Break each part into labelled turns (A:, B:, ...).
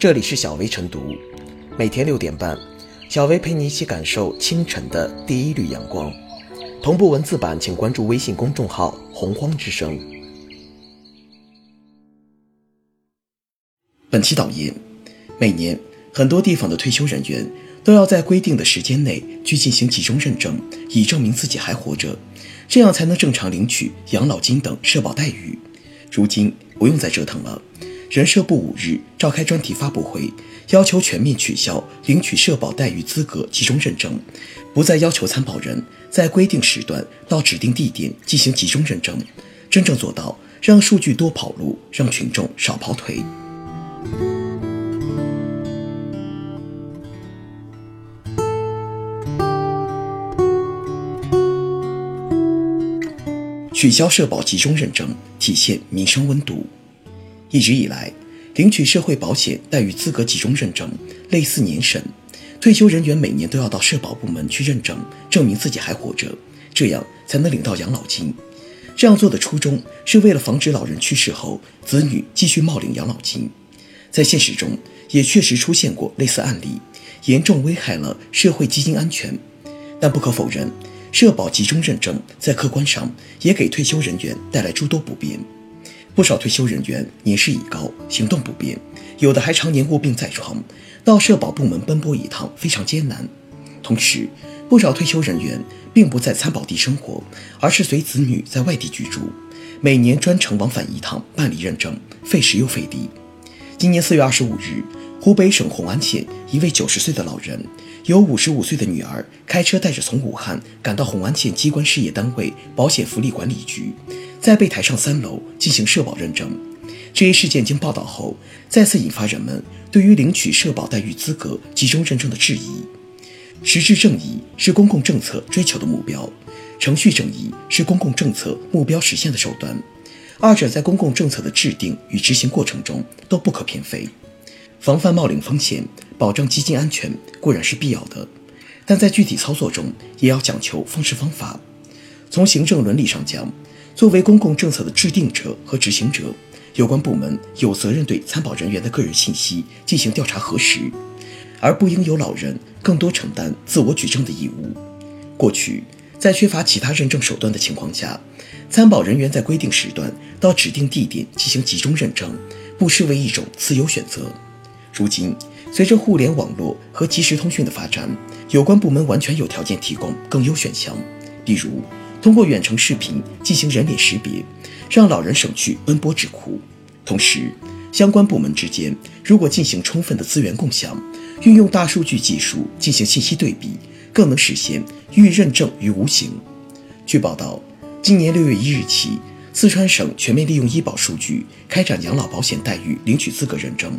A: 这里是小薇晨读，每天六点半，小薇陪你一起感受清晨的第一缕阳光。同步文字版，请关注微信公众号“洪荒之声”。本期导言：每年很多地方的退休人员都要在规定的时间内去进行集中认证，以证明自己还活着，这样才能正常领取养老金等社保待遇。如今不用再折腾了。人社部五日召开专题发布会，要求全面取消领取社保待遇资格集中认证，不再要求参保人在规定时段到指定地点进行集中认证，真正做到让数据多跑路，让群众少跑腿。取消社保集中认证，体现民生温度。一直以来，领取社会保险待遇资格集中认证类似年审，退休人员每年都要到社保部门去认证，证明自己还活着，这样才能领到养老金。这样做的初衷是为了防止老人去世后子女继续冒领养老金。在现实中，也确实出现过类似案例，严重危害了社会基金安全。但不可否认，社保集中认证在客观上也给退休人员带来诸多不便。不少退休人员年事已高，行动不便，有的还常年卧病在床，到社保部门奔波一趟非常艰难。同时，不少退休人员并不在参保地生活，而是随子女在外地居住，每年专程往返一趟办理认证，费时又费力。今年四月二十五日，湖北省红安县一位九十岁的老人，有五十五岁的女儿，开车带着从武汉赶到红安县机关事业单位保险福利管理局。在被抬上三楼进行社保认证，这一事件经报道后，再次引发人们对于领取社保待遇资格集中认证的质疑。实质正义是公共政策追求的目标，程序正义是公共政策目标实现的手段，二者在公共政策的制定与执行过程中都不可偏废。防范冒领风险，保障基金安全固然是必要的，但在具体操作中也要讲求方式方法。从行政伦理上讲，作为公共政策的制定者和执行者，有关部门有责任对参保人员的个人信息进行调查核实，而不应由老人更多承担自我举证的义务。过去，在缺乏其他认证手段的情况下，参保人员在规定时段到指定地点进行集中认证，不失为一种自由选择。如今，随着互联网络和即时通讯的发展，有关部门完全有条件提供更优选项，比如。通过远程视频进行人脸识别，让老人省去奔波之苦。同时，相关部门之间如果进行充分的资源共享，运用大数据技术进行信息对比，更能实现预认证于无形。据报道，今年六月一日起，四川省全面利用医保数据开展养老保险待遇领取资格认证。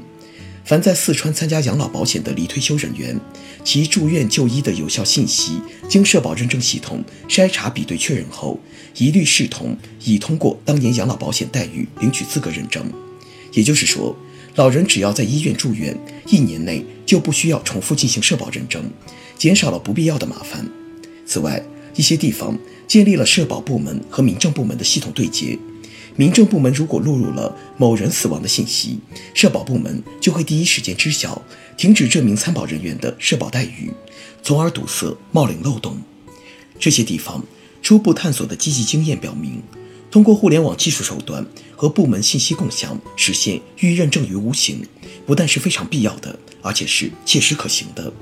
A: 凡在四川参加养老保险的离退休人员，其住院就医的有效信息经社保认证系统筛查比对确认后，一律视同已通过当年养老保险待遇领取资格认证。也就是说，老人只要在医院住院一年内，就不需要重复进行社保认证，减少了不必要的麻烦。此外，一些地方建立了社保部门和民政部门的系统对接。民政部门如果录入了某人死亡的信息，社保部门就会第一时间知晓，停止这名参保人员的社保待遇，从而堵塞冒领漏洞。这些地方初步探索的积极经验表明，通过互联网技术手段和部门信息共享，实现预认证于无形，不但是非常必要的，而且是切实可行的。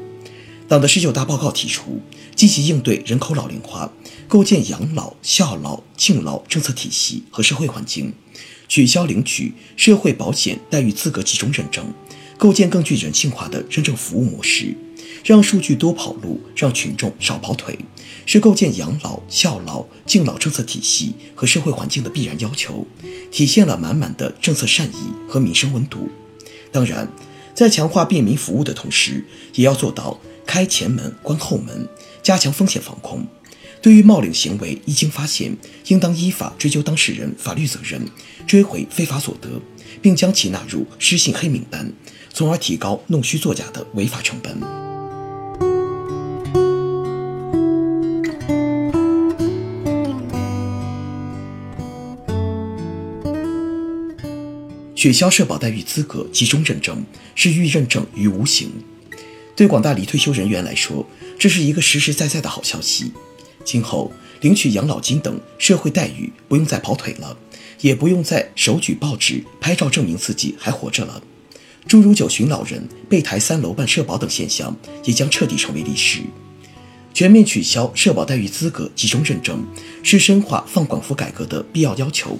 A: 党的十九大报告提出，积极应对人口老龄化，构建养老、孝老、敬老政策体系和社会环境，取消领取社会保险待遇资格集中认证，构建更具人性化的认证服务模式，让数据多跑路，让群众少跑腿，是构建养老、孝老、敬老政策体系和社会环境的必然要求，体现了满满的政策善意和民生温度。当然，在强化便民服务的同时，也要做到。开前门，关后门，加强风险防控。对于冒领行为一经发现，应当依法追究当事人法律责任，追回非法所得，并将其纳入失信黑名单，从而提高弄虚作假的违法成本。取消社保待遇资格集中认证是预认证于无形。对广大离退休人员来说，这是一个实实在在的好消息。今后领取养老金等社会待遇不用再跑腿了，也不用再手举报纸拍照证明自己还活着了。诸如九旬老人被抬三楼办社保等现象也将彻底成为历史。全面取消社保待遇资格集中认证是深化放管服改革的必要要求。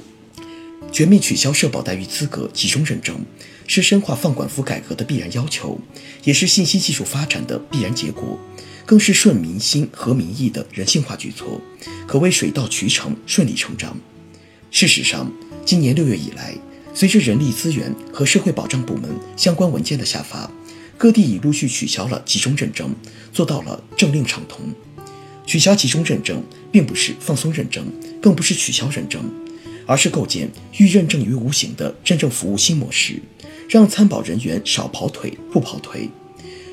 A: 全面取消社保待遇资格集中认证是深化放管服改革的必然要求，也是信息技术发展的必然结果，更是顺民心和民意的人性化举措，可谓水到渠成、顺理成章。事实上，今年六月以来，随着人力资源和社会保障部门相关文件的下发。各地已陆续取消了集中认证，做到了政令畅通。取消集中认证，并不是放松认证，更不是取消认证，而是构建预认证于无形的认证服务新模式，让参保人员少跑腿、不跑腿。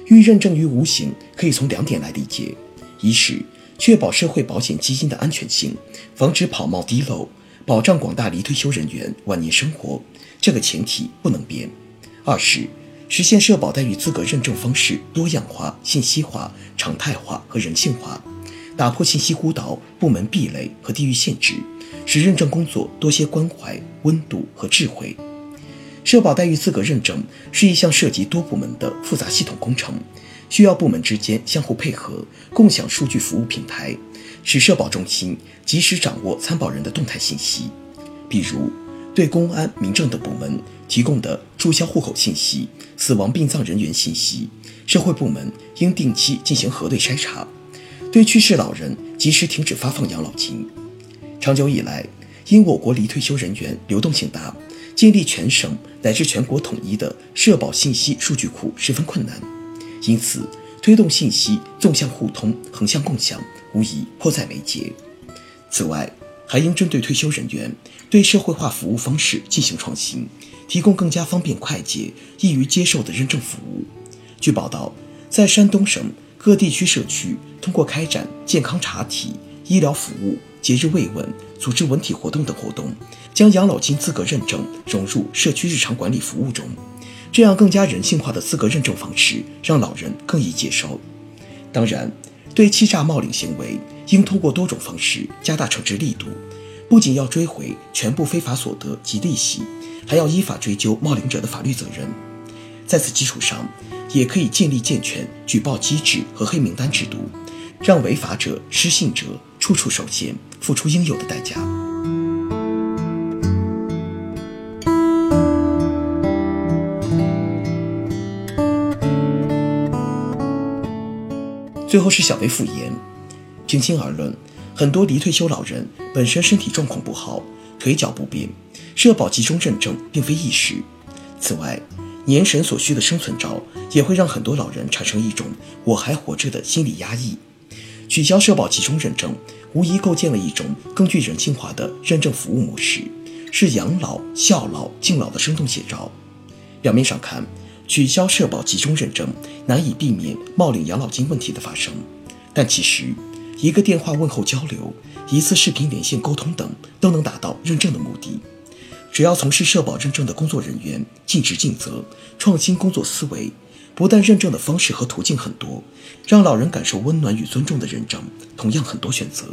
A: 预认证于无形可以从两点来理解：一是确保社会保险基金的安全性，防止跑冒滴漏，保障广大离退休人员晚年生活，这个前提不能变；二是。实现社保待遇资格认证方式多样化、信息化、常态化和人性化，打破信息孤岛、部门壁垒和地域限制，使认证工作多些关怀、温度和智慧。社保待遇资格认证是一项涉及多部门的复杂系统工程，需要部门之间相互配合，共享数据服务平台，使社保中心及时掌握参保人的动态信息，比如。对公安、民政等部门提供的注销户口信息、死亡殡葬人员信息，社会部门应定期进行核对筛查；对去世老人及时停止发放养老金。长久以来，因我国离退休人员流动性大，建立全省乃至全国统一的社保信息数据库十分困难，因此推动信息纵向互通、横向共享，无疑迫在眉睫。此外，还应针对退休人员对社会化服务方式进行创新，提供更加方便快捷、易于接受的认证服务。据报道，在山东省各地区社区，通过开展健康查体、医疗服务、节日慰问、组织文体活动等活动，将养老金资格认证融入社区日常管理服务中。这样更加人性化的资格认证方式，让老人更易接受。当然，对欺诈冒领行为，应通过多种方式加大惩治力度，不仅要追回全部非法所得及利息，还要依法追究冒领者的法律责任。在此基础上，也可以建立健全举报机制和黑名单制度，让违法者、失信者处处受限，付出应有的代价。最后是小微复言。平心而论，很多离退休老人本身身体状况不好，腿脚不便，社保集中认证并非易事。此外，年神所需的生存照也会让很多老人产生一种“我还活着”的心理压抑。取消社保集中认证，无疑构建了一种更具人性化的认证服务模式，是养老、孝老、敬老的生动写照。表面上看，取消社保集中认证难以避免冒领养老金问题的发生，但其实。一个电话问候交流，一次视频连线沟通等，都能达到认证的目的。只要从事社保认证的工作人员尽职尽责，创新工作思维，不但认证的方式和途径很多，让老人感受温暖与尊重的认证同样很多选择。